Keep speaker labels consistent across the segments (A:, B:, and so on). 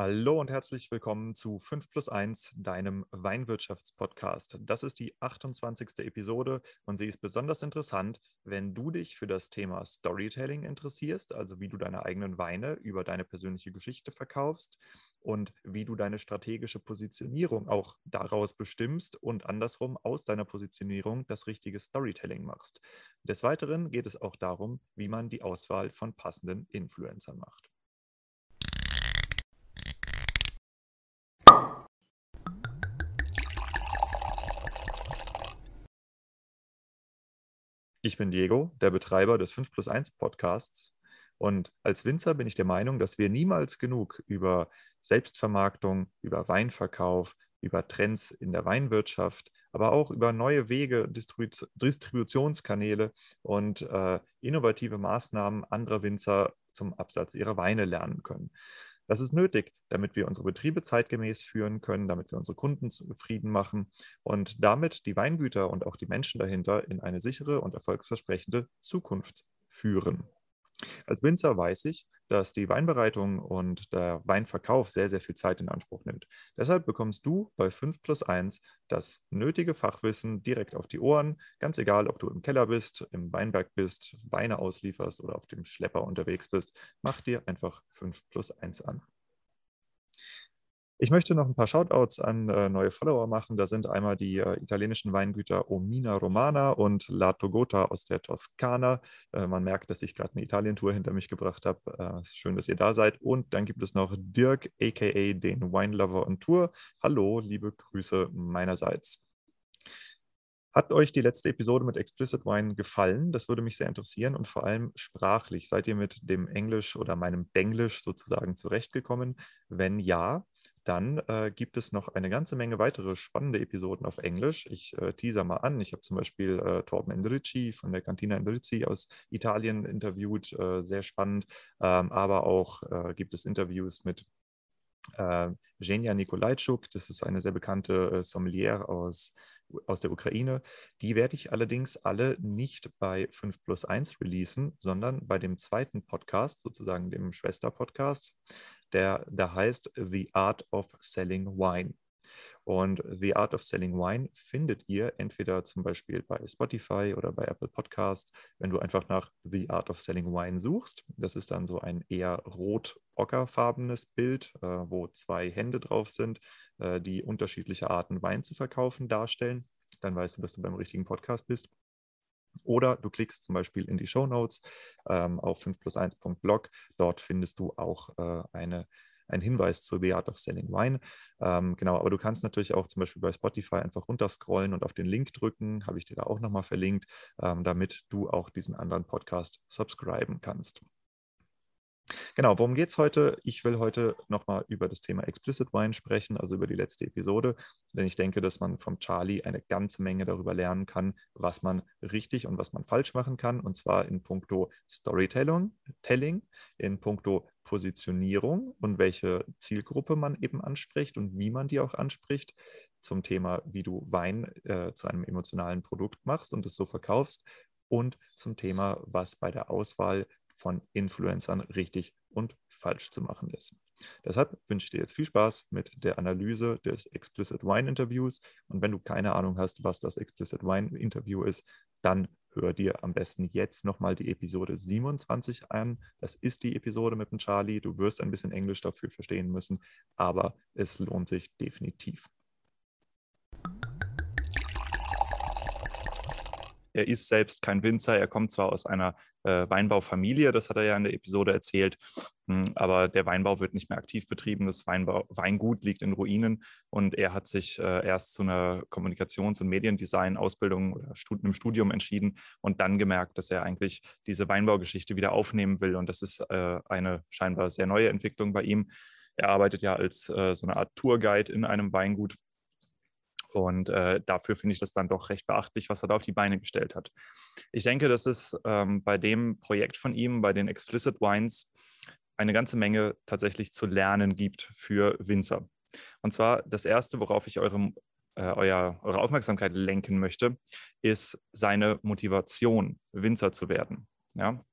A: Hallo und herzlich willkommen zu 5 plus 1, deinem Weinwirtschaftspodcast. Das ist die 28. Episode und sie ist besonders interessant, wenn du dich für das Thema Storytelling interessierst, also wie du deine eigenen Weine über deine persönliche Geschichte verkaufst und wie du deine strategische Positionierung auch daraus bestimmst und andersrum aus deiner Positionierung das richtige Storytelling machst. Des Weiteren geht es auch darum, wie man die Auswahl von passenden Influencern macht. Ich bin Diego, der Betreiber des 5 plus 1 Podcasts. Und als Winzer bin ich der Meinung, dass wir niemals genug über Selbstvermarktung, über Weinverkauf, über Trends in der Weinwirtschaft, aber auch über neue Wege, Distribu Distributionskanäle und äh, innovative Maßnahmen anderer Winzer zum Absatz ihrer Weine lernen können. Das ist nötig, damit wir unsere Betriebe zeitgemäß führen können, damit wir unsere Kunden zufrieden machen und damit die Weingüter und auch die Menschen dahinter in eine sichere und erfolgsversprechende Zukunft führen. Als Winzer weiß ich, dass die Weinbereitung und der Weinverkauf sehr, sehr viel Zeit in Anspruch nimmt. Deshalb bekommst du bei 5 plus 1 das nötige Fachwissen direkt auf die Ohren, ganz egal, ob du im Keller bist, im Weinberg bist, Weine auslieferst oder auf dem Schlepper unterwegs bist. Mach dir einfach 5 plus 1 an. Ich möchte noch ein paar Shoutouts an äh, neue Follower machen. Da sind einmal die äh, italienischen Weingüter Omina Romana und La Togota aus der Toskana. Äh, man merkt, dass ich gerade eine Italien-Tour hinter mich gebracht habe. Äh, schön, dass ihr da seid. Und dann gibt es noch Dirk, aka den Wine Lover on Tour. Hallo, liebe Grüße meinerseits. Hat euch die letzte Episode mit Explicit Wine gefallen? Das würde mich sehr interessieren und vor allem sprachlich. Seid ihr mit dem Englisch oder meinem Denglisch sozusagen zurechtgekommen? Wenn ja, dann äh, gibt es noch eine ganze Menge weitere spannende Episoden auf Englisch. Ich äh, teaser mal an. Ich habe zum Beispiel äh, Torben Endrici von der Cantina Endrici aus Italien interviewt, äh, sehr spannend. Ähm, aber auch äh, gibt es Interviews mit äh, Genia Nikolajczuk, das ist eine sehr bekannte äh, Sommelier aus, aus der Ukraine. Die werde ich allerdings alle nicht bei 5 plus 1 releasen, sondern bei dem zweiten Podcast, sozusagen dem Schwester-Podcast der da heißt The Art of Selling Wine. Und The Art of Selling Wine findet ihr entweder zum Beispiel bei Spotify oder bei Apple Podcasts, wenn du einfach nach The Art of Selling Wine suchst. Das ist dann so ein eher rot-ockerfarbenes Bild, äh, wo zwei Hände drauf sind, äh, die unterschiedliche Arten Wein zu verkaufen darstellen. Dann weißt du, dass du beim richtigen Podcast bist. Oder du klickst zum Beispiel in die Show Notes ähm, auf 5 plus 1.blog. Dort findest du auch äh, eine, einen Hinweis zu The Art of Selling Wine. Ähm, genau, aber du kannst natürlich auch zum Beispiel bei Spotify einfach runterscrollen und auf den Link drücken. Habe ich dir da auch nochmal verlinkt, ähm, damit du auch diesen anderen Podcast subscriben kannst. Genau, worum geht es heute? Ich will heute nochmal über das Thema Explicit Wine sprechen, also über die letzte Episode, denn ich denke, dass man vom Charlie eine ganze Menge darüber lernen kann, was man richtig und was man falsch machen kann, und zwar in puncto Storytelling, Telling, in puncto Positionierung und welche Zielgruppe man eben anspricht und wie man die auch anspricht, zum Thema, wie du Wein äh, zu einem emotionalen Produkt machst und es so verkaufst. Und zum Thema, was bei der Auswahl von Influencern richtig und falsch zu machen ist. Deshalb wünsche ich dir jetzt viel Spaß mit der Analyse des Explicit Wine Interviews. Und wenn du keine Ahnung hast, was das Explicit Wine Interview ist, dann hör dir am besten jetzt nochmal die Episode 27 an. Das ist die Episode mit dem Charlie. Du wirst ein bisschen Englisch dafür verstehen müssen, aber es lohnt sich definitiv. Er ist selbst kein Winzer. Er kommt zwar aus einer äh, Weinbaufamilie, das hat er ja in der Episode erzählt, hm, aber der Weinbau wird nicht mehr aktiv betrieben. Das Weinbau, Weingut liegt in Ruinen und er hat sich äh, erst zu einer Kommunikations- und Mediendesign-Ausbildung oder Stud einem Studium entschieden und dann gemerkt, dass er eigentlich diese Weinbaugeschichte wieder aufnehmen will. Und das ist äh, eine scheinbar sehr neue Entwicklung bei ihm. Er arbeitet ja als äh, so eine Art Tourguide in einem Weingut und äh, dafür finde ich das dann doch recht beachtlich, was er da auf die Beine gestellt hat. Ich denke, dass es ähm, bei dem Projekt von ihm, bei den Explicit Wines, eine ganze Menge tatsächlich zu lernen gibt für Winzer. Und zwar das Erste, worauf ich eure, äh, euer, eure Aufmerksamkeit lenken möchte, ist seine Motivation, Winzer zu werden. Ja?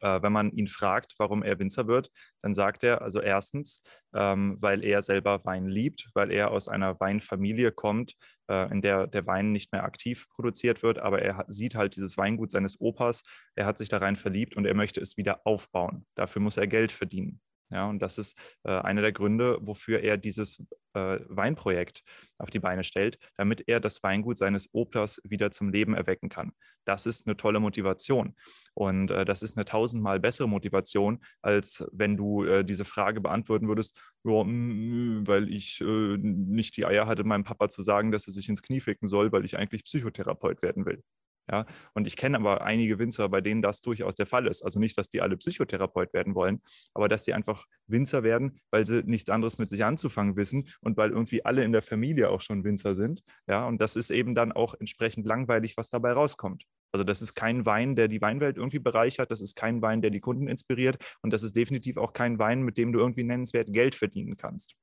A: Äh, wenn man ihn fragt, warum er Winzer wird, dann sagt er, also erstens, ähm, weil er selber Wein liebt, weil er aus einer Weinfamilie kommt, äh, in der der Wein nicht mehr aktiv produziert wird, aber er hat, sieht halt dieses Weingut seines Opas, er hat sich da rein verliebt und er möchte es wieder aufbauen. Dafür muss er Geld verdienen. Ja, und das ist äh, einer der Gründe, wofür er dieses äh, Weinprojekt auf die Beine stellt, damit er das Weingut seines Oplers wieder zum Leben erwecken kann. Das ist eine tolle Motivation. Und äh, das ist eine tausendmal bessere Motivation, als wenn du äh, diese Frage beantworten würdest, ja, mh, weil ich äh, nicht die Eier hatte, meinem Papa zu sagen, dass er sich ins Knie ficken soll, weil ich eigentlich Psychotherapeut werden will. Ja, und ich kenne aber einige Winzer, bei denen das durchaus der Fall ist. Also nicht, dass die alle Psychotherapeut werden wollen, aber dass sie einfach Winzer werden, weil sie nichts anderes mit sich anzufangen wissen und weil irgendwie alle in der Familie auch schon Winzer sind. Ja, und das ist eben dann auch entsprechend langweilig, was dabei rauskommt. Also das ist kein Wein, der die Weinwelt irgendwie bereichert, das ist kein Wein, der die Kunden inspiriert und das ist definitiv auch kein Wein, mit dem du irgendwie nennenswert Geld verdienen kannst.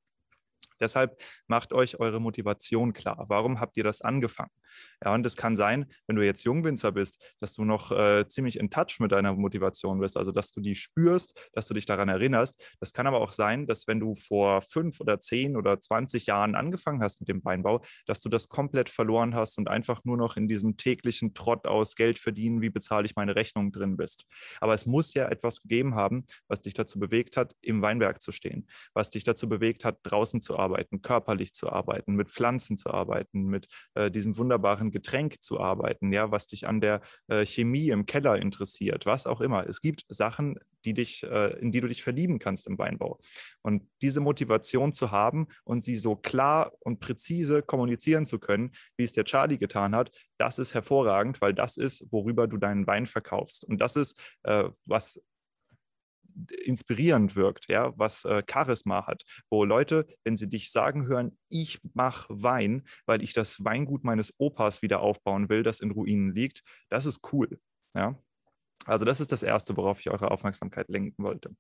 A: Deshalb macht euch eure Motivation klar. Warum habt ihr das angefangen? Ja, und es kann sein, wenn du jetzt Jungwinzer bist, dass du noch äh, ziemlich in Touch mit deiner Motivation bist, also dass du die spürst, dass du dich daran erinnerst. Das kann aber auch sein, dass wenn du vor fünf oder zehn oder zwanzig Jahren angefangen hast mit dem Weinbau, dass du das komplett verloren hast und einfach nur noch in diesem täglichen Trott aus Geld verdienen, wie bezahle ich meine Rechnung drin bist. Aber es muss ja etwas gegeben haben, was dich dazu bewegt hat, im Weinberg zu stehen, was dich dazu bewegt hat, draußen zu arbeiten, körperlich zu arbeiten, mit Pflanzen zu arbeiten, mit äh, diesem wunderbaren Getränk zu arbeiten, ja, was dich an der äh, Chemie im Keller interessiert, was auch immer. Es gibt Sachen, die dich, äh, in die du dich verlieben kannst im Weinbau. Und diese Motivation zu haben und sie so klar und präzise kommunizieren zu können, wie es der Charlie getan hat, das ist hervorragend, weil das ist, worüber du deinen Wein verkaufst. Und das ist, äh, was inspirierend wirkt, ja, was äh, Charisma hat, wo Leute, wenn sie dich sagen hören, ich mache Wein, weil ich das Weingut meines Opas wieder aufbauen will, das in Ruinen liegt, das ist cool, ja. Also das ist das Erste, worauf ich eure Aufmerksamkeit lenken wollte.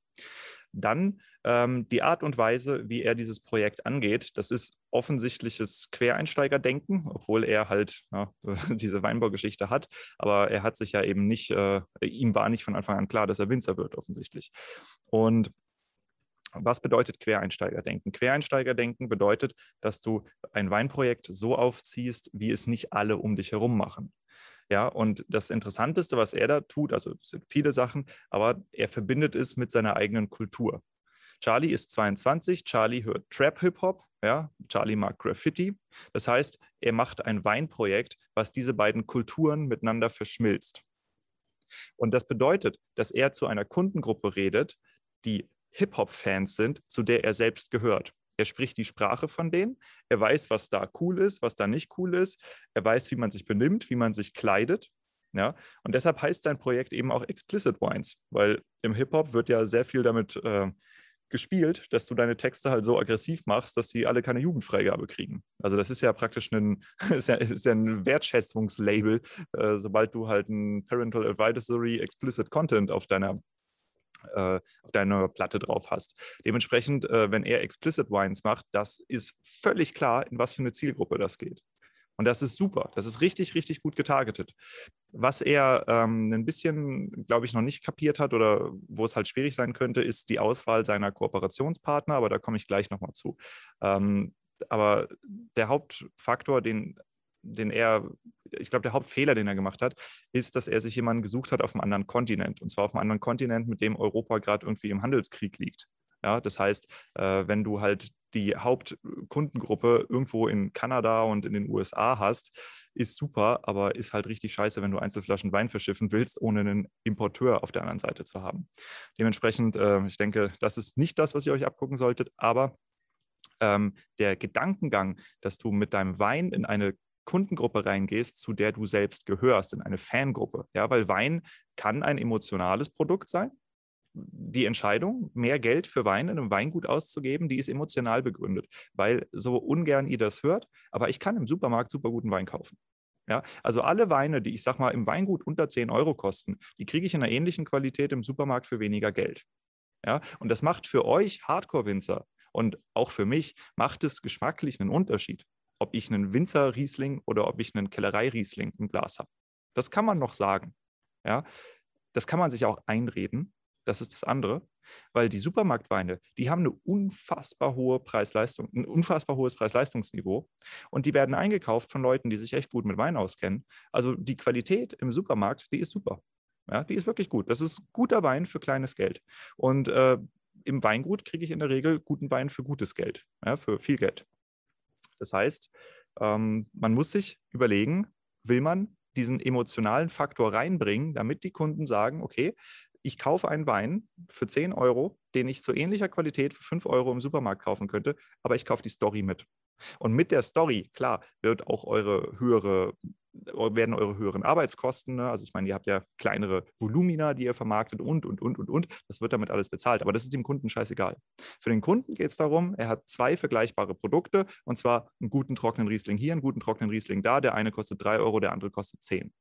A: Dann ähm, die Art und Weise, wie er dieses Projekt angeht, das ist offensichtliches Quereinsteigerdenken, obwohl er halt ja, diese Weinbaugeschichte hat. Aber er hat sich ja eben nicht, äh, ihm war nicht von Anfang an klar, dass er Winzer wird, offensichtlich. Und was bedeutet Quereinsteigerdenken? Quereinsteigerdenken bedeutet, dass du ein Weinprojekt so aufziehst, wie es nicht alle um dich herum machen. Ja, und das Interessanteste, was er da tut, also es sind viele Sachen, aber er verbindet es mit seiner eigenen Kultur. Charlie ist 22, Charlie hört Trap-Hip-Hop, ja, Charlie mag Graffiti. Das heißt, er macht ein Weinprojekt, was diese beiden Kulturen miteinander verschmilzt. Und das bedeutet, dass er zu einer Kundengruppe redet, die Hip-Hop-Fans sind, zu der er selbst gehört. Er spricht die Sprache von denen. Er weiß, was da cool ist, was da nicht cool ist. Er weiß, wie man sich benimmt, wie man sich kleidet. Ja, und deshalb heißt sein Projekt eben auch Explicit Wines, weil im Hip-Hop wird ja sehr viel damit äh, gespielt, dass du deine Texte halt so aggressiv machst, dass sie alle keine Jugendfreigabe kriegen. Also das ist ja praktisch ein, ist ja, ist ja ein Wertschätzungslabel, äh, sobald du halt ein Parental Advisory Explicit Content auf deiner äh, auf deiner Platte drauf hast. Dementsprechend, äh, wenn er Explicit Wines macht, das ist völlig klar, in was für eine Zielgruppe das geht. Und das ist super. Das ist richtig, richtig gut getargetet. Was er ähm, ein bisschen, glaube ich, noch nicht kapiert hat oder wo es halt schwierig sein könnte, ist die Auswahl seiner Kooperationspartner, aber da komme ich gleich nochmal zu. Ähm, aber der Hauptfaktor, den den er, ich glaube, der Hauptfehler, den er gemacht hat, ist, dass er sich jemanden gesucht hat auf einem anderen Kontinent. Und zwar auf einem anderen Kontinent, mit dem Europa gerade irgendwie im Handelskrieg liegt. Ja, das heißt, äh, wenn du halt die Hauptkundengruppe irgendwo in Kanada und in den USA hast, ist super, aber ist halt richtig scheiße, wenn du Einzelflaschen Wein verschiffen willst, ohne einen Importeur auf der anderen Seite zu haben. Dementsprechend, äh, ich denke, das ist nicht das, was ihr euch abgucken solltet, aber ähm, der Gedankengang, dass du mit deinem Wein in eine Kundengruppe reingehst, zu der du selbst gehörst, in eine Fangruppe. Ja, weil Wein kann ein emotionales Produkt sein. Die Entscheidung, mehr Geld für Wein in einem Weingut auszugeben, die ist emotional begründet, weil so ungern ihr das hört, aber ich kann im Supermarkt super guten Wein kaufen. Ja, also alle Weine, die ich sag mal im Weingut unter 10 Euro kosten, die kriege ich in einer ähnlichen Qualität im Supermarkt für weniger Geld. Ja, und das macht für euch Hardcore-Winzer und auch für mich macht es geschmacklich einen Unterschied ob ich einen Winzer-Riesling oder ob ich einen Kellerei-Riesling im Glas habe. Das kann man noch sagen. Ja? Das kann man sich auch einreden. Das ist das andere, weil die Supermarktweine, die haben eine unfassbar hohe Preis-Leistung, ein unfassbar hohes Preis-Leistungsniveau und die werden eingekauft von Leuten, die sich echt gut mit Wein auskennen. Also die Qualität im Supermarkt, die ist super. Ja, die ist wirklich gut. Das ist guter Wein für kleines Geld. Und äh, im Weingut kriege ich in der Regel guten Wein für gutes Geld, ja, für viel Geld. Das heißt, ähm, man muss sich überlegen, will man diesen emotionalen Faktor reinbringen, damit die Kunden sagen, okay, ich kaufe einen Wein für 10 Euro, den ich zu ähnlicher Qualität für 5 Euro im Supermarkt kaufen könnte, aber ich kaufe die Story mit. Und mit der Story, klar, wird auch eure höhere werden eure höheren Arbeitskosten, ne? also ich meine, ihr habt ja kleinere Volumina, die ihr vermarktet und, und, und, und, und. Das wird damit alles bezahlt, aber das ist dem Kunden scheißegal. Für den Kunden geht es darum, er hat zwei vergleichbare Produkte und zwar einen guten trockenen Riesling hier, einen guten trockenen Riesling da. Der eine kostet 3 Euro, der andere kostet 10.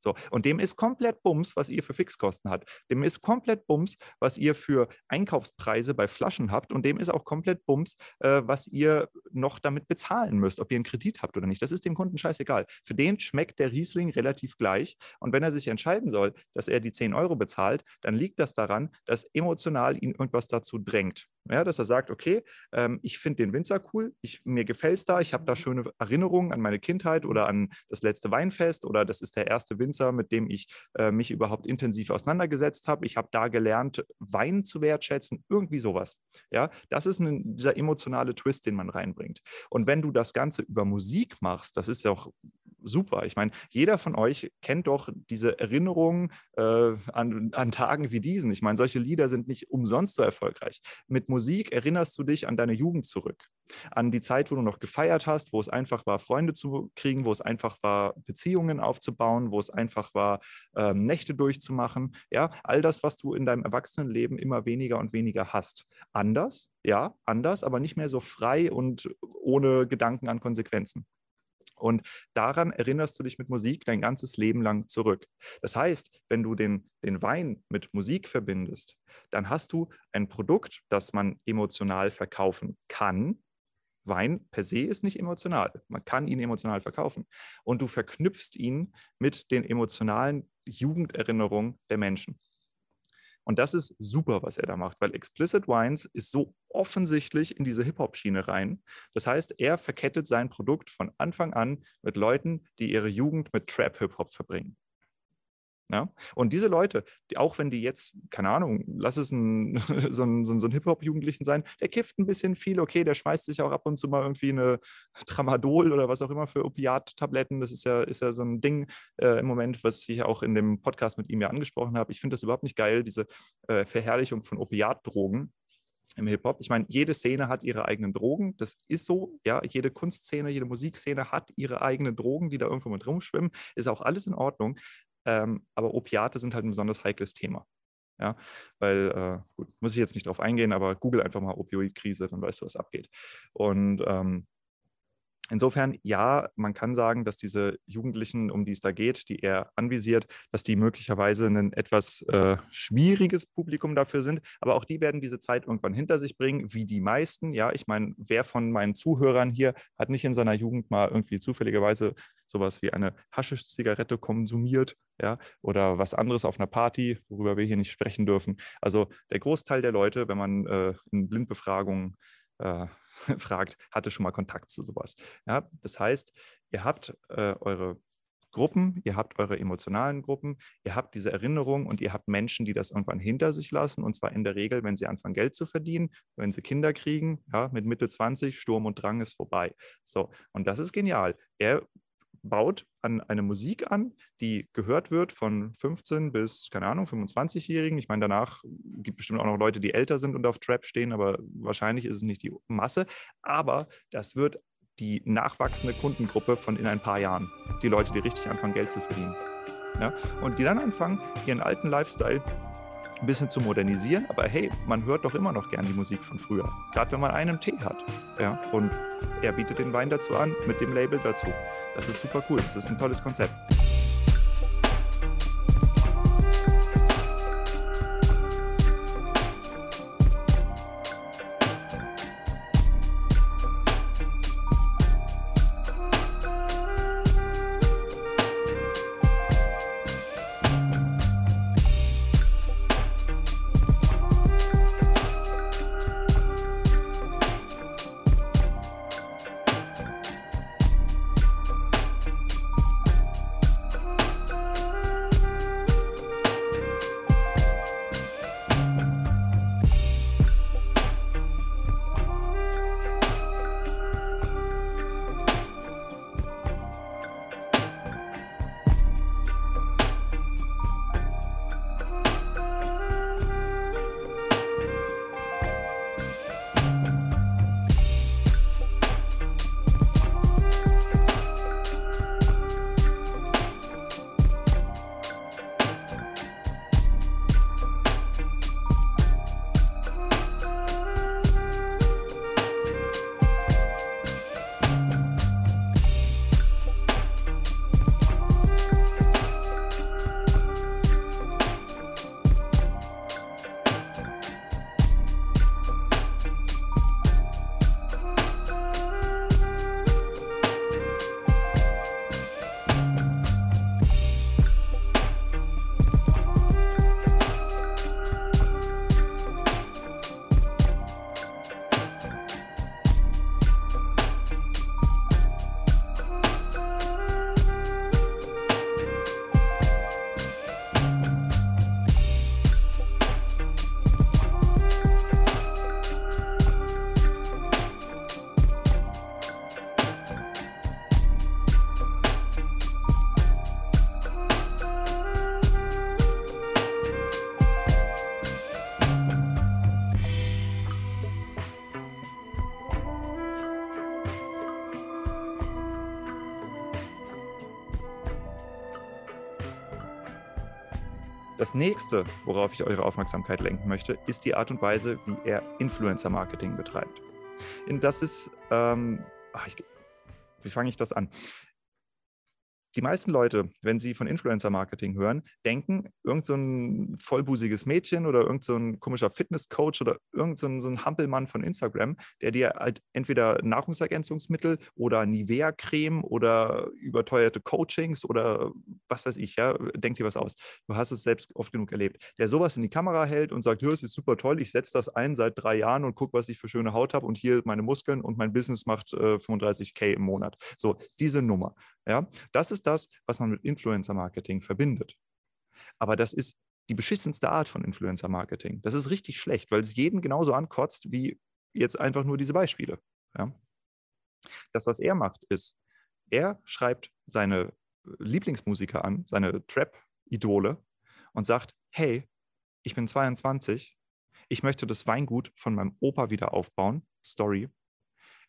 A: So, und dem ist komplett Bums, was ihr für Fixkosten habt. Dem ist komplett Bums, was ihr für Einkaufspreise bei Flaschen habt. Und dem ist auch komplett Bums, äh, was ihr noch damit bezahlen müsst, ob ihr einen Kredit habt oder nicht. Das ist dem Kunden scheißegal. Für den schmeckt der Riesling relativ gleich. Und wenn er sich entscheiden soll, dass er die 10 Euro bezahlt, dann liegt das daran, dass emotional ihn irgendwas dazu drängt. Ja, dass er sagt, okay, ähm, ich finde den Winzer cool, ich, mir gefällt es da, ich habe da schöne Erinnerungen an meine Kindheit oder an das letzte Weinfest oder das ist der erste Winzer, mit dem ich äh, mich überhaupt intensiv auseinandergesetzt habe. Ich habe da gelernt, Wein zu wertschätzen, irgendwie sowas. Ja, das ist ein, dieser emotionale Twist, den man reinbringt. Und wenn du das Ganze über Musik machst, das ist ja auch super. Ich meine, jeder von euch kennt doch diese Erinnerungen äh, an, an Tagen wie diesen. Ich meine, solche Lieder sind nicht umsonst so erfolgreich. Mit Musik erinnerst du dich an deine Jugend zurück, an die Zeit, wo du noch gefeiert hast, wo es einfach war, Freunde zu kriegen, wo es einfach war, Beziehungen aufzubauen, wo es einfach war, ähm, Nächte durchzumachen. Ja, all das, was du in deinem Erwachsenenleben immer weniger und weniger hast. Anders, ja, anders, aber nicht mehr so frei und ohne Gedanken an Konsequenzen. Und daran erinnerst du dich mit Musik dein ganzes Leben lang zurück. Das heißt, wenn du den, den Wein mit Musik verbindest, dann hast du ein Produkt, das man emotional verkaufen kann. Wein per se ist nicht emotional. Man kann ihn emotional verkaufen. Und du verknüpfst ihn mit den emotionalen Jugenderinnerungen der Menschen. Und das ist super, was er da macht, weil Explicit Wines ist so offensichtlich in diese Hip-Hop-Schiene rein. Das heißt, er verkettet sein Produkt von Anfang an mit Leuten, die ihre Jugend mit Trap-Hip-Hop verbringen. Ja? Und diese Leute, die, auch wenn die jetzt, keine Ahnung, lass es ein, so ein, so ein Hip-Hop-Jugendlichen sein, der kifft ein bisschen viel, okay, der schmeißt sich auch ab und zu mal irgendwie eine Tramadol oder was auch immer für Opiat-Tabletten. Das ist ja, ist ja so ein Ding äh, im Moment, was ich auch in dem Podcast mit ihm ja angesprochen habe. Ich finde das überhaupt nicht geil, diese äh, Verherrlichung von Opiatdrogen im Hip-Hop. Ich meine, jede Szene hat ihre eigenen Drogen. Das ist so. Ja, jede Kunstszene, jede Musikszene hat ihre eigenen Drogen, die da irgendwo mit rumschwimmen. Ist auch alles in Ordnung. Ähm, aber Opiate sind halt ein besonders heikles Thema. Ja, weil, äh, gut, muss ich jetzt nicht drauf eingehen, aber google einfach mal Opioidkrise, dann weißt du, was abgeht. Und ähm, Insofern, ja, man kann sagen, dass diese Jugendlichen, um die es da geht, die er anvisiert, dass die möglicherweise ein etwas äh, schwieriges Publikum dafür sind. Aber auch die werden diese Zeit irgendwann hinter sich bringen, wie die meisten. Ja, ich meine, wer von meinen Zuhörern hier hat nicht in seiner Jugend mal irgendwie zufälligerweise sowas wie eine Haschisch-Zigarette konsumiert, ja, oder was anderes auf einer Party, worüber wir hier nicht sprechen dürfen. Also der Großteil der Leute, wenn man äh, in Blindbefragungen äh, fragt, hatte schon mal Kontakt zu sowas. Ja, das heißt, ihr habt äh, eure Gruppen, ihr habt eure emotionalen Gruppen, ihr habt diese Erinnerung und ihr habt Menschen, die das irgendwann hinter sich lassen. Und zwar in der Regel, wenn sie anfangen, Geld zu verdienen, wenn sie Kinder kriegen, ja, mit Mitte 20, Sturm und Drang ist vorbei. So, und das ist genial. Er baut an eine Musik an, die gehört wird von 15 bis, keine Ahnung, 25-Jährigen. Ich meine, danach gibt es bestimmt auch noch Leute, die älter sind und auf Trap stehen, aber wahrscheinlich ist es nicht die Masse. Aber das wird die nachwachsende Kundengruppe von in ein paar Jahren. Die Leute, die richtig anfangen, Geld zu verdienen. Ja? Und die dann anfangen, ihren alten Lifestyle ein bisschen zu modernisieren, aber hey, man hört doch immer noch gern die Musik von früher. Gerade wenn man einen Tee hat. Ja? Und er bietet den Wein dazu an, mit dem Label dazu. Das ist super cool. Das ist ein tolles Konzept. Das nächste, worauf ich eure Aufmerksamkeit lenken möchte, ist die Art und Weise, wie er Influencer-Marketing betreibt. Das ist, ähm, ach, ich, wie fange ich das an? Die meisten Leute, wenn sie von Influencer-Marketing hören, denken, irgend so ein vollbusiges Mädchen oder irgend so ein komischer Fitnesscoach oder irgend so ein, so ein Hampelmann von Instagram, der dir halt entweder Nahrungsergänzungsmittel oder Nivea-Creme oder überteuerte Coachings oder was weiß ich, ja, denk dir was aus. Du hast es selbst oft genug erlebt. Der sowas in die Kamera hält und sagt, ja, es ist super toll, ich setze das ein seit drei Jahren und gucke, was ich für schöne Haut habe und hier meine Muskeln und mein Business macht äh, 35k im Monat. So, diese Nummer. Ja, das ist das, was man mit Influencer-Marketing verbindet. Aber das ist die beschissenste Art von Influencer-Marketing. Das ist richtig schlecht, weil es jeden genauso ankotzt wie jetzt einfach nur diese Beispiele. Ja? Das, was er macht, ist, er schreibt seine Lieblingsmusiker an, seine Trap-Idole und sagt, hey, ich bin 22, ich möchte das Weingut von meinem Opa wieder aufbauen, Story.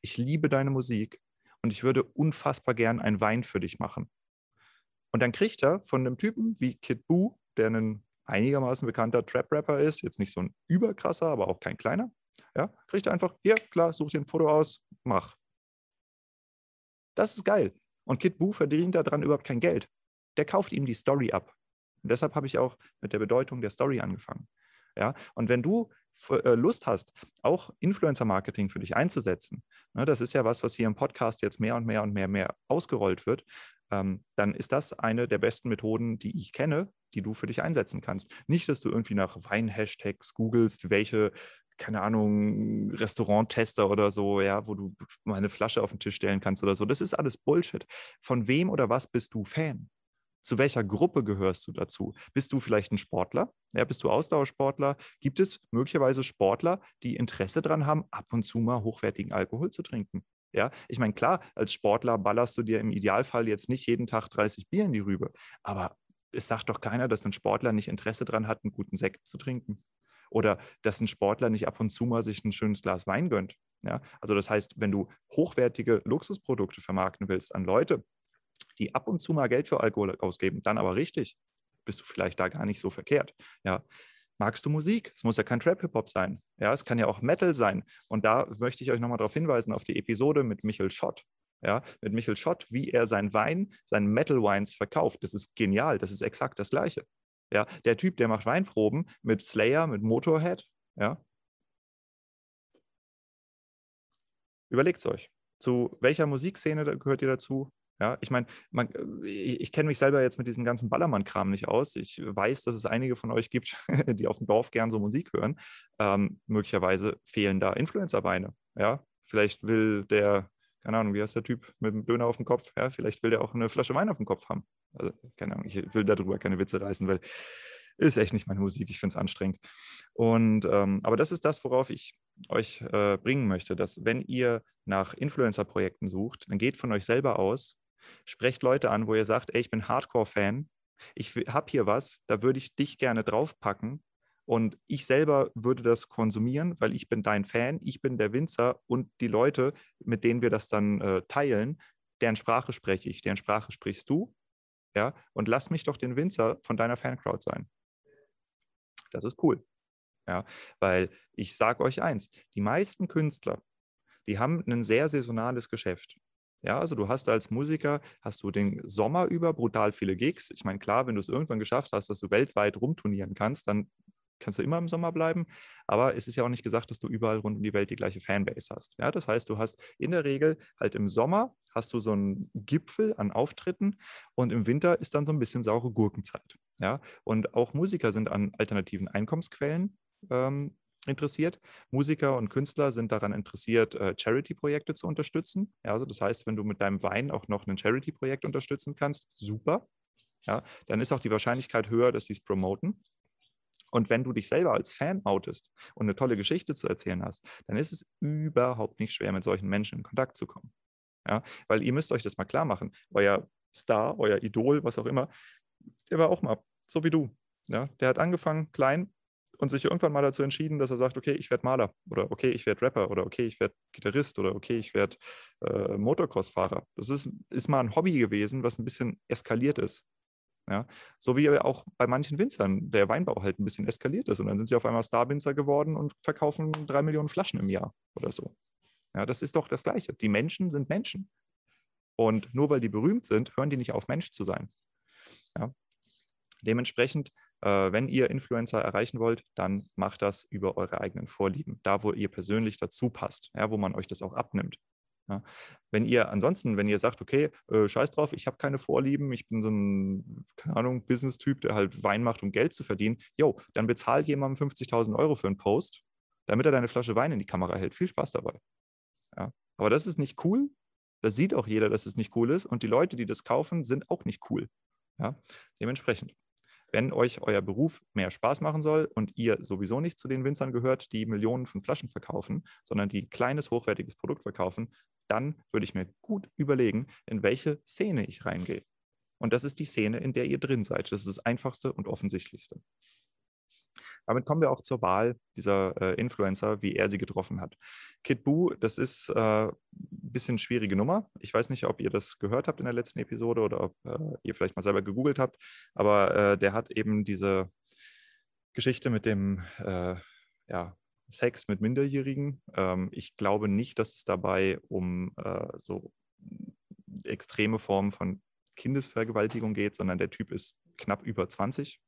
A: Ich liebe deine Musik, und ich würde unfassbar gern einen Wein für dich machen. Und dann kriegt er von einem Typen wie Kid Boo, der ein einigermaßen bekannter Trap-Rapper ist, jetzt nicht so ein überkrasser, aber auch kein kleiner, ja, kriegt er einfach, hier, klar, such dir ein Foto aus, mach. Das ist geil. Und Kid Boo verdient daran überhaupt kein Geld. Der kauft ihm die Story ab. Und deshalb habe ich auch mit der Bedeutung der Story angefangen. Ja, und wenn du Lust hast, auch Influencer-Marketing für dich einzusetzen, ne, das ist ja was, was hier im Podcast jetzt mehr und mehr und mehr und mehr ausgerollt wird, ähm, dann ist das eine der besten Methoden, die ich kenne, die du für dich einsetzen kannst. Nicht, dass du irgendwie nach Wein-Hashtags googelst, welche keine Ahnung, Restauranttester oder so, ja, wo du mal eine Flasche auf den Tisch stellen kannst oder so. Das ist alles Bullshit. Von wem oder was bist du Fan? Zu welcher Gruppe gehörst du dazu? Bist du vielleicht ein Sportler? Ja, bist du Ausdauersportler? Gibt es möglicherweise Sportler, die Interesse daran haben, ab und zu mal hochwertigen Alkohol zu trinken? Ja, ich meine, klar, als Sportler ballerst du dir im Idealfall jetzt nicht jeden Tag 30 Bier in die Rübe, aber es sagt doch keiner, dass ein Sportler nicht Interesse daran hat, einen guten Sekt zu trinken. Oder dass ein Sportler nicht ab und zu mal sich ein schönes Glas Wein gönnt. Ja, also das heißt, wenn du hochwertige Luxusprodukte vermarkten willst an Leute, die ab und zu mal Geld für Alkohol ausgeben, dann aber richtig, bist du vielleicht da gar nicht so verkehrt. Ja. Magst du Musik? Es muss ja kein Trap-Hip-Hop sein. Ja, es kann ja auch Metal sein. Und da möchte ich euch nochmal darauf hinweisen, auf die Episode mit Michael Schott. Ja, mit Michael Schott, wie er sein Wein, seinen Metal Wines verkauft. Das ist genial. Das ist exakt das Gleiche. Ja, der Typ, der macht Weinproben mit Slayer, mit Motorhead. Ja. Überlegt es euch. Zu welcher Musikszene gehört ihr dazu? Ja, ich meine, ich, ich kenne mich selber jetzt mit diesem ganzen Ballermann-Kram nicht aus. Ich weiß, dass es einige von euch gibt, die auf dem Dorf gern so Musik hören. Ähm, möglicherweise fehlen da Influencer-Beine. Ja, vielleicht will der, keine Ahnung, wie heißt der Typ mit dem Döner auf dem Kopf? Ja, vielleicht will der auch eine Flasche Wein auf dem Kopf haben. Also, keine Ahnung, ich will darüber keine Witze reißen, weil ist echt nicht meine Musik. Ich finde es anstrengend. Und ähm, aber das ist das, worauf ich euch äh, bringen möchte, dass wenn ihr nach Influencer-Projekten sucht, dann geht von euch selber aus, Sprecht Leute an, wo ihr sagt, ey, ich bin Hardcore-Fan, ich habe hier was, da würde ich dich gerne draufpacken. Und ich selber würde das konsumieren, weil ich bin dein Fan, ich bin der Winzer und die Leute, mit denen wir das dann äh, teilen, deren Sprache spreche ich, deren Sprache sprichst du. Ja, und lass mich doch den Winzer von deiner Fancrowd sein. Das ist cool. Ja, weil ich sage euch eins, die meisten Künstler, die haben ein sehr saisonales Geschäft. Ja, also du hast als Musiker, hast du den Sommer über brutal viele Gigs. Ich meine, klar, wenn du es irgendwann geschafft hast, dass du weltweit rumturnieren kannst, dann kannst du immer im Sommer bleiben. Aber es ist ja auch nicht gesagt, dass du überall rund um die Welt die gleiche Fanbase hast. Ja, das heißt, du hast in der Regel halt im Sommer hast du so einen Gipfel an Auftritten und im Winter ist dann so ein bisschen saure Gurkenzeit. Ja, und auch Musiker sind an alternativen Einkommensquellen ähm, interessiert. Musiker und Künstler sind daran interessiert, äh, Charity-Projekte zu unterstützen. Ja, also das heißt, wenn du mit deinem Wein auch noch ein Charity-Projekt unterstützen kannst, super. Ja, dann ist auch die Wahrscheinlichkeit höher, dass sie es promoten. Und wenn du dich selber als Fan outest und eine tolle Geschichte zu erzählen hast, dann ist es überhaupt nicht schwer, mit solchen Menschen in Kontakt zu kommen. Ja, weil ihr müsst euch das mal klar machen. Euer Star, euer Idol, was auch immer, der war auch mal so wie du. Ja, der hat angefangen klein, und sich irgendwann mal dazu entschieden, dass er sagt, okay, ich werde Maler oder okay, ich werde Rapper oder okay, ich werde Gitarrist oder okay, ich werde äh, Motocross-Fahrer. Das ist, ist mal ein Hobby gewesen, was ein bisschen eskaliert ist. Ja, so wie auch bei manchen Winzern der Weinbau halt ein bisschen eskaliert ist und dann sind sie auf einmal Star-Winzer geworden und verkaufen drei Millionen Flaschen im Jahr oder so. Ja, das ist doch das Gleiche. Die Menschen sind Menschen. Und nur weil die berühmt sind, hören die nicht auf, Mensch zu sein. Ja. Dementsprechend, äh, wenn ihr Influencer erreichen wollt, dann macht das über eure eigenen Vorlieben, da wo ihr persönlich dazu passt, ja, wo man euch das auch abnimmt. Ja. Wenn ihr ansonsten, wenn ihr sagt, okay, äh, scheiß drauf, ich habe keine Vorlieben, ich bin so ein, keine Ahnung, Business-Typ, der halt Wein macht, um Geld zu verdienen, jo, dann bezahl jemandem 50.000 Euro für einen Post, damit er deine Flasche Wein in die Kamera hält. Viel Spaß dabei. Ja. Aber das ist nicht cool. Das sieht auch jeder, dass es nicht cool ist. Und die Leute, die das kaufen, sind auch nicht cool. Ja. Dementsprechend. Wenn euch euer Beruf mehr Spaß machen soll und ihr sowieso nicht zu den Winzern gehört, die Millionen von Flaschen verkaufen, sondern die kleines, hochwertiges Produkt verkaufen, dann würde ich mir gut überlegen, in welche Szene ich reingehe. Und das ist die Szene, in der ihr drin seid. Das ist das Einfachste und Offensichtlichste. Damit kommen wir auch zur Wahl dieser äh, Influencer, wie er sie getroffen hat. Kid Buu, das ist äh, ein bisschen schwierige Nummer. Ich weiß nicht, ob ihr das gehört habt in der letzten Episode oder ob äh, ihr vielleicht mal selber gegoogelt habt, aber äh, der hat eben diese Geschichte mit dem äh, ja, Sex mit Minderjährigen. Ähm, ich glaube nicht, dass es dabei um äh, so extreme Formen von Kindesvergewaltigung geht, sondern der Typ ist knapp über 20,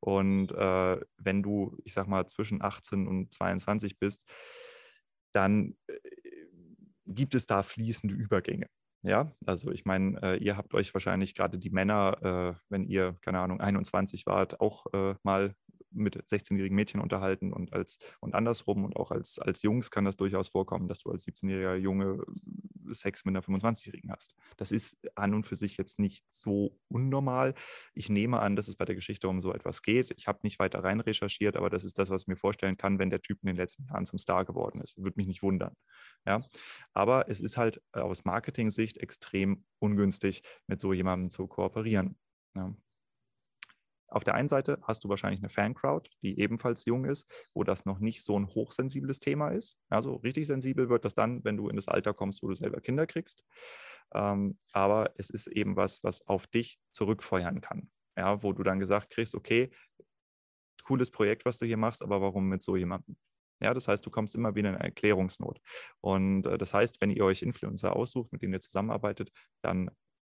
A: und äh, wenn du, ich sag mal, zwischen 18 und 22 bist, dann äh, gibt es da fließende Übergänge. Ja, also ich meine, äh, ihr habt euch wahrscheinlich gerade die Männer, äh, wenn ihr, keine Ahnung, 21 wart, auch äh, mal mit 16-jährigen Mädchen unterhalten und als und andersrum und auch als, als Jungs kann das durchaus vorkommen, dass du als 17-jähriger Junge Sex mit einer 25-Jährigen hast. Das ist an und für sich jetzt nicht so unnormal. Ich nehme an, dass es bei der Geschichte um so etwas geht. Ich habe nicht weiter rein recherchiert, aber das ist das, was ich mir vorstellen kann, wenn der Typ in den letzten Jahren zum Star geworden ist. Würde mich nicht wundern. Ja? Aber es ist halt aus Marketing-Sicht extrem ungünstig, mit so jemandem zu kooperieren. Ja? Auf der einen Seite hast du wahrscheinlich eine Fancrowd, die ebenfalls jung ist, wo das noch nicht so ein hochsensibles Thema ist. Also richtig sensibel wird das dann, wenn du in das Alter kommst, wo du selber Kinder kriegst. Ähm, aber es ist eben was, was auf dich zurückfeuern kann. Ja, wo du dann gesagt kriegst, okay, cooles Projekt, was du hier machst, aber warum mit so jemandem? Ja, das heißt, du kommst immer wieder in eine Erklärungsnot. Und äh, das heißt, wenn ihr euch Influencer aussucht, mit denen ihr zusammenarbeitet, dann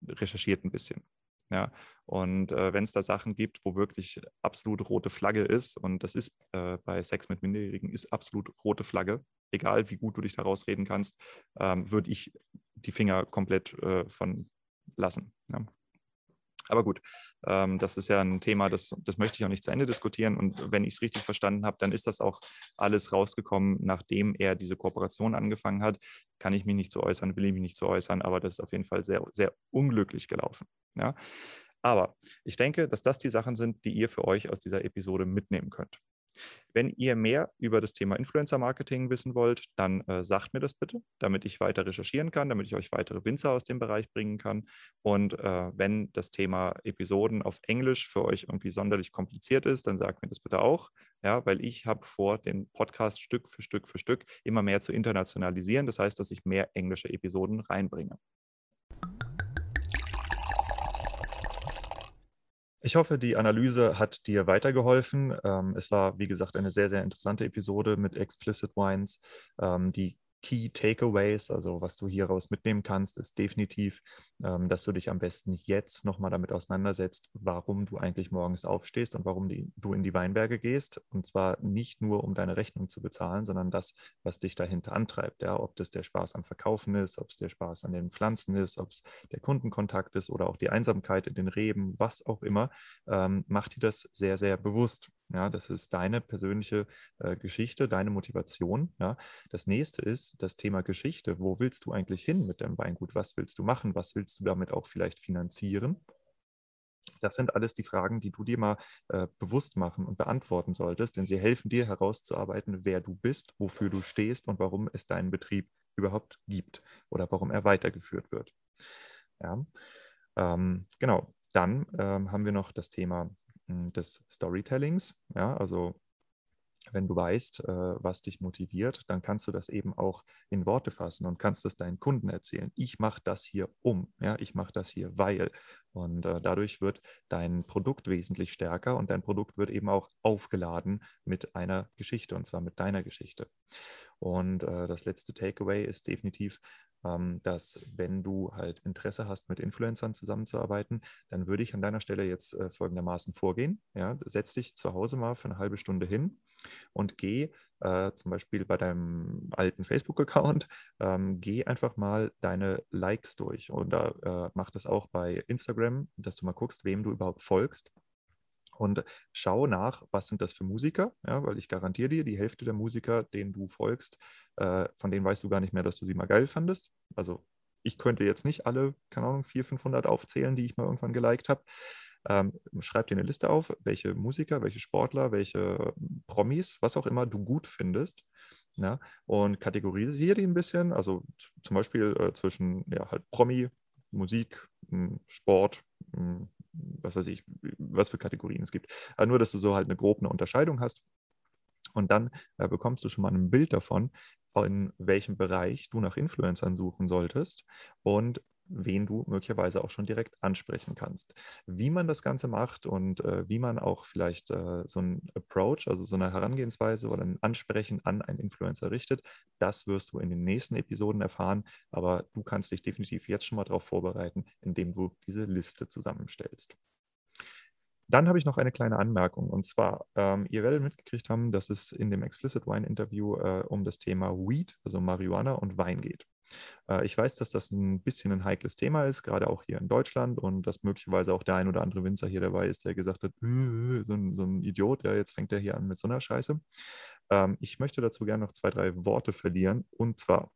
A: recherchiert ein bisschen. Ja, und äh, wenn es da Sachen gibt, wo wirklich absolut rote Flagge ist, und das ist äh, bei Sex mit Minderjährigen, ist absolut rote Flagge, egal wie gut du dich da rausreden kannst, ähm, würde ich die Finger komplett äh, von lassen. Ja. Aber gut, ähm, das ist ja ein Thema, das, das möchte ich auch nicht zu Ende diskutieren. Und wenn ich es richtig verstanden habe, dann ist das auch alles rausgekommen, nachdem er diese Kooperation angefangen hat. Kann ich mich nicht zu äußern, will ich mich nicht zu äußern, aber das ist auf jeden Fall sehr, sehr unglücklich gelaufen. Ja? Aber ich denke, dass das die Sachen sind, die ihr für euch aus dieser Episode mitnehmen könnt. Wenn ihr mehr über das Thema Influencer-Marketing wissen wollt, dann äh, sagt mir das bitte, damit ich weiter recherchieren kann, damit ich euch weitere Winzer aus dem Bereich bringen kann. Und äh, wenn das Thema Episoden auf Englisch für euch irgendwie sonderlich kompliziert ist, dann sagt mir das bitte auch, ja, weil ich habe vor, den Podcast Stück für Stück für Stück immer mehr zu internationalisieren. Das heißt, dass ich mehr englische Episoden reinbringe. Ich hoffe, die Analyse hat dir weitergeholfen. Ähm, es war, wie gesagt, eine sehr, sehr interessante Episode mit Explicit Wines, ähm, die Key Takeaways, also was du hieraus mitnehmen kannst, ist definitiv, ähm, dass du dich am besten jetzt nochmal damit auseinandersetzt, warum du eigentlich morgens aufstehst und warum die, du in die Weinberge gehst. Und zwar nicht nur, um deine Rechnung zu bezahlen, sondern das, was dich dahinter antreibt. Ja? Ob das der Spaß am Verkaufen ist, ob es der Spaß an den Pflanzen ist, ob es der Kundenkontakt ist oder auch die Einsamkeit in den Reben, was auch immer, ähm, macht dir das sehr, sehr bewusst. Ja, das ist deine persönliche äh, Geschichte, deine Motivation. Ja. Das nächste ist das Thema Geschichte. Wo willst du eigentlich hin mit deinem Weingut? Was willst du machen? Was willst du damit auch vielleicht finanzieren? Das sind alles die Fragen, die du dir mal äh, bewusst machen und beantworten solltest, denn sie helfen dir herauszuarbeiten, wer du bist, wofür du stehst und warum es deinen Betrieb überhaupt gibt oder warum er weitergeführt wird. Ja. Ähm, genau, dann ähm, haben wir noch das Thema des Storytellings. Ja, also wenn du weißt, äh, was dich motiviert, dann kannst du das eben auch in Worte fassen und kannst es deinen Kunden erzählen. Ich mache das hier um, ja, ich mache das hier, weil. Und äh, dadurch wird dein Produkt wesentlich stärker und dein Produkt wird eben auch aufgeladen mit einer Geschichte und zwar mit deiner Geschichte. Und äh, das letzte Takeaway ist definitiv, dass wenn du halt Interesse hast, mit Influencern zusammenzuarbeiten, dann würde ich an deiner Stelle jetzt äh, folgendermaßen vorgehen. Ja, setz dich zu Hause mal für eine halbe Stunde hin und geh äh, zum Beispiel bei deinem alten Facebook-Account, ähm, geh einfach mal deine Likes durch oder äh, mach das auch bei Instagram, dass du mal guckst, wem du überhaupt folgst und schau nach, was sind das für Musiker, ja, weil ich garantiere dir, die Hälfte der Musiker, denen du folgst, äh, von denen weißt du gar nicht mehr, dass du sie mal geil fandest. Also ich könnte jetzt nicht alle, keine Ahnung, 400, 500 aufzählen, die ich mal irgendwann geliked habe. Ähm, schreib dir eine Liste auf, welche Musiker, welche Sportler, welche Promis, was auch immer du gut findest. Ja, und kategorisiere die ein bisschen, also zum Beispiel äh, zwischen ja, halt Promi, Musik, Sport, was weiß ich, was für Kategorien es gibt. Aber nur, dass du so halt eine grobe Unterscheidung hast. Und dann äh, bekommst du schon mal ein Bild davon, in welchem Bereich du nach Influencern suchen solltest und wen du möglicherweise auch schon direkt ansprechen kannst. Wie man das Ganze macht und äh, wie man auch vielleicht äh, so ein Approach, also so eine Herangehensweise oder ein Ansprechen an einen Influencer richtet, das wirst du in den nächsten Episoden erfahren. Aber du kannst dich definitiv jetzt schon mal darauf vorbereiten, indem du diese Liste zusammenstellst. Dann habe ich noch eine kleine Anmerkung und zwar, ähm, ihr werdet mitgekriegt haben, dass es in dem Explicit Wine Interview äh, um das Thema Weed, also Marihuana und Wein geht. Äh, ich weiß, dass das ein bisschen ein heikles Thema ist, gerade auch hier in Deutschland und dass möglicherweise auch der ein oder andere Winzer hier dabei ist, der gesagt hat, äh, so, ein, so ein Idiot, ja, jetzt fängt er hier an mit so einer Scheiße. Ähm, ich möchte dazu gerne noch zwei, drei Worte verlieren und zwar,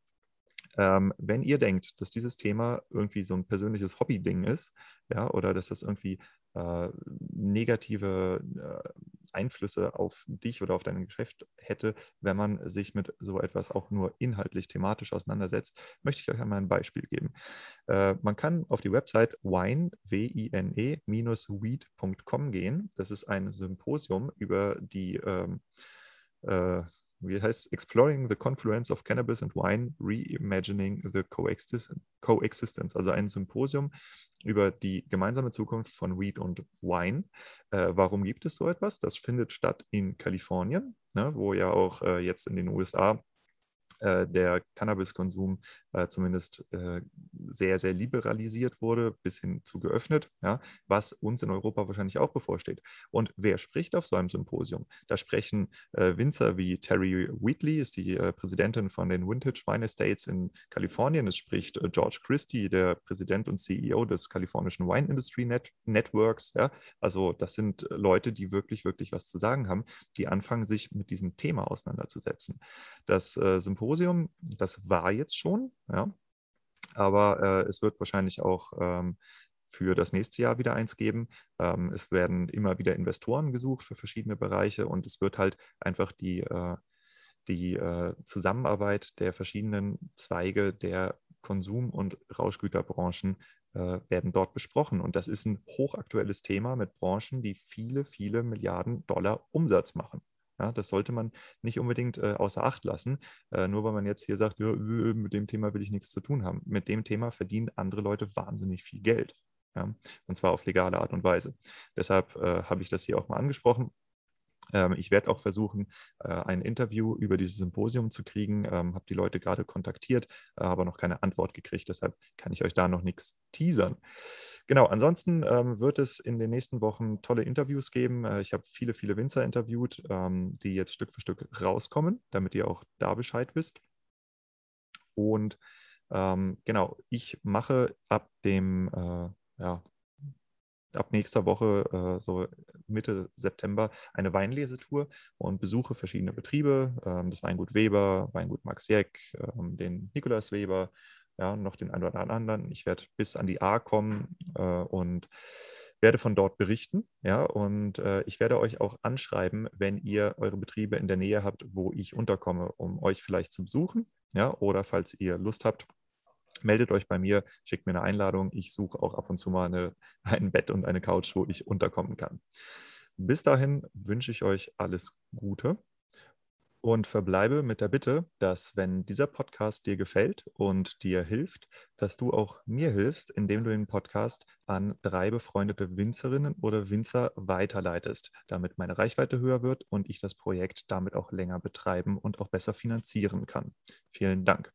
A: ähm, wenn ihr denkt, dass dieses Thema irgendwie so ein persönliches Hobby-Ding ist, ja, oder dass das irgendwie äh, negative äh, Einflüsse auf dich oder auf dein Geschäft hätte, wenn man sich mit so etwas auch nur inhaltlich thematisch auseinandersetzt, möchte ich euch einmal ein Beispiel geben. Äh, man kann auf die Website wine, W-I-N-E, weed.com gehen. Das ist ein Symposium über die ähm, äh, wie heißt Exploring the Confluence of Cannabis and Wine, Reimagining the Coexistence, also ein Symposium über die gemeinsame Zukunft von Weed und Wine. Äh, warum gibt es so etwas? Das findet statt in Kalifornien, ne, wo ja auch äh, jetzt in den USA äh, der Cannabiskonsum äh, zumindest äh, sehr, sehr liberalisiert wurde, bis hin zu geöffnet, ja, was uns in Europa wahrscheinlich auch bevorsteht. Und wer spricht auf so einem Symposium? Da sprechen äh, Winzer wie Terry Wheatley, ist die äh, Präsidentin von den Vintage Wine Estates in Kalifornien. Es spricht äh, George Christie, der Präsident und CEO des kalifornischen Wine Industry Net Networks. Ja. Also das sind Leute, die wirklich, wirklich was zu sagen haben, die anfangen, sich mit diesem Thema auseinanderzusetzen. Das Symposium, das war jetzt schon, ja, aber äh, es wird wahrscheinlich auch ähm, für das nächste Jahr wieder eins geben. Ähm, es werden immer wieder Investoren gesucht für verschiedene Bereiche und es wird halt einfach die, äh, die äh, Zusammenarbeit der verschiedenen Zweige der Konsum- und Rauschgüterbranchen äh, werden dort besprochen. Und das ist ein hochaktuelles Thema mit Branchen, die viele, viele Milliarden Dollar Umsatz machen. Ja, das sollte man nicht unbedingt äh, außer Acht lassen, äh, nur weil man jetzt hier sagt, ja, mit dem Thema will ich nichts zu tun haben. Mit dem Thema verdienen andere Leute wahnsinnig viel Geld. Ja, und zwar auf legale Art und Weise. Deshalb äh, habe ich das hier auch mal angesprochen. Ähm, ich werde auch versuchen, äh, ein Interview über dieses Symposium zu kriegen. Ähm, habe die Leute gerade kontaktiert, äh, aber noch keine Antwort gekriegt. Deshalb kann ich euch da noch nichts teasern. Genau, ansonsten ähm, wird es in den nächsten Wochen tolle Interviews geben. Äh, ich habe viele, viele Winzer interviewt, die jetzt Stück für Stück rauskommen, damit ihr auch da Bescheid wisst. Und genau, ich mache ab dem äh, ja, ab nächster Woche, äh, so Mitte September, eine Weinlesetour und besuche verschiedene Betriebe, ähm, das Weingut Weber, Weingut Max Jeck, ähm, den Nikolaus Weber, ja, noch den einen oder anderen. Ich werde bis an die A kommen äh, und werde von dort berichten, ja, und äh, ich werde euch auch anschreiben, wenn ihr eure Betriebe in der Nähe habt, wo ich unterkomme, um euch vielleicht zu besuchen, ja, oder falls ihr Lust habt, meldet euch bei mir, schickt mir eine Einladung. Ich suche auch ab und zu mal eine, ein Bett und eine Couch, wo ich unterkommen kann. Bis dahin wünsche ich euch alles Gute und verbleibe mit der Bitte, dass wenn dieser Podcast dir gefällt und dir hilft, dass du auch mir hilfst, indem du den Podcast an drei befreundete Winzerinnen oder Winzer weiterleitest, damit meine Reichweite höher wird und ich das Projekt damit auch länger betreiben und auch besser finanzieren kann. Vielen Dank.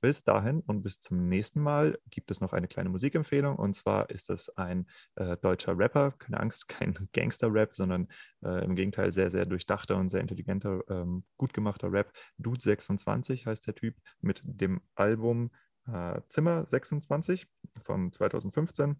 A: Bis dahin und bis zum nächsten Mal gibt es noch eine kleine Musikempfehlung. Und zwar ist es ein äh, deutscher Rapper, keine Angst, kein Gangster-Rap, sondern äh, im Gegenteil sehr, sehr durchdachter und sehr intelligenter, ähm, gut gemachter Rap. Dude 26 heißt der Typ mit dem Album äh, Zimmer 26 von 2015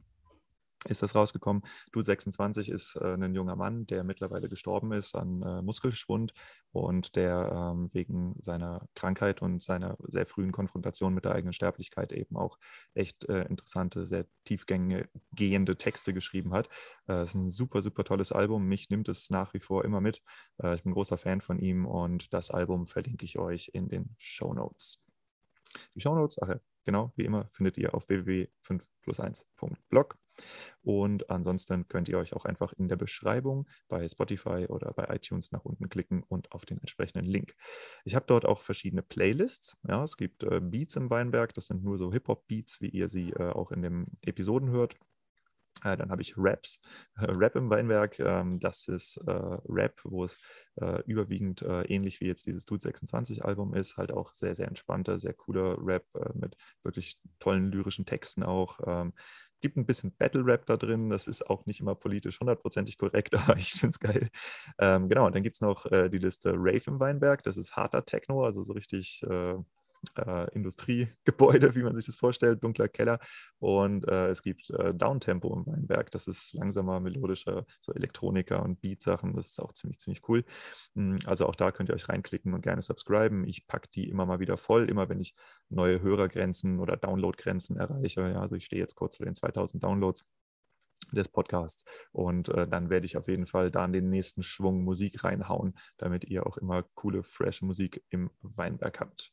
A: ist das rausgekommen. Du 26 ist äh, ein junger Mann, der mittlerweile gestorben ist an äh, Muskelschwund und der ähm, wegen seiner Krankheit und seiner sehr frühen Konfrontation mit der eigenen Sterblichkeit eben auch echt äh, interessante, sehr tiefgehende Texte geschrieben hat. Äh, es ist ein super, super tolles Album. Mich nimmt es nach wie vor immer mit. Äh, ich bin großer Fan von ihm und das Album verlinke ich euch in den Show Notes. Die Show Notes, ach ja, genau, wie immer, findet ihr auf www.5plus1.blog. Und ansonsten könnt ihr euch auch einfach in der Beschreibung bei Spotify oder bei iTunes nach unten klicken und auf den entsprechenden Link. Ich habe dort auch verschiedene Playlists. Ja, es gibt äh, Beats im Weinberg, das sind nur so Hip-Hop-Beats, wie ihr sie äh, auch in den Episoden hört. Äh, dann habe ich Raps, Rap im Weinberg. Ähm, das ist äh, Rap, wo es äh, überwiegend äh, ähnlich wie jetzt dieses Dude 26 Album ist, halt auch sehr, sehr entspannter, sehr cooler Rap mit wirklich tollen lyrischen Texten auch. Ähm, gibt ein bisschen Battle Rap da drin. Das ist auch nicht immer politisch hundertprozentig korrekt, aber ich finde es geil. Ähm, genau, und dann gibt es noch die Liste Rave im Weinberg. Das ist harter Techno, also so richtig äh, Industriegebäude, wie man sich das vorstellt, dunkler Keller. Und äh, es gibt äh, Downtempo im Weinberg. Das ist langsamer, melodischer, so Elektroniker und Beat-Sachen. Das ist auch ziemlich, ziemlich cool. Hm, also auch da könnt ihr euch reinklicken und gerne subscriben. Ich packe die immer mal wieder voll, immer wenn ich neue Hörergrenzen oder Downloadgrenzen erreiche. Ja, also ich stehe jetzt kurz vor den 2000 Downloads des Podcasts. Und äh, dann werde ich auf jeden Fall da in den nächsten Schwung Musik reinhauen, damit ihr auch immer coole, fresh Musik im Weinberg habt.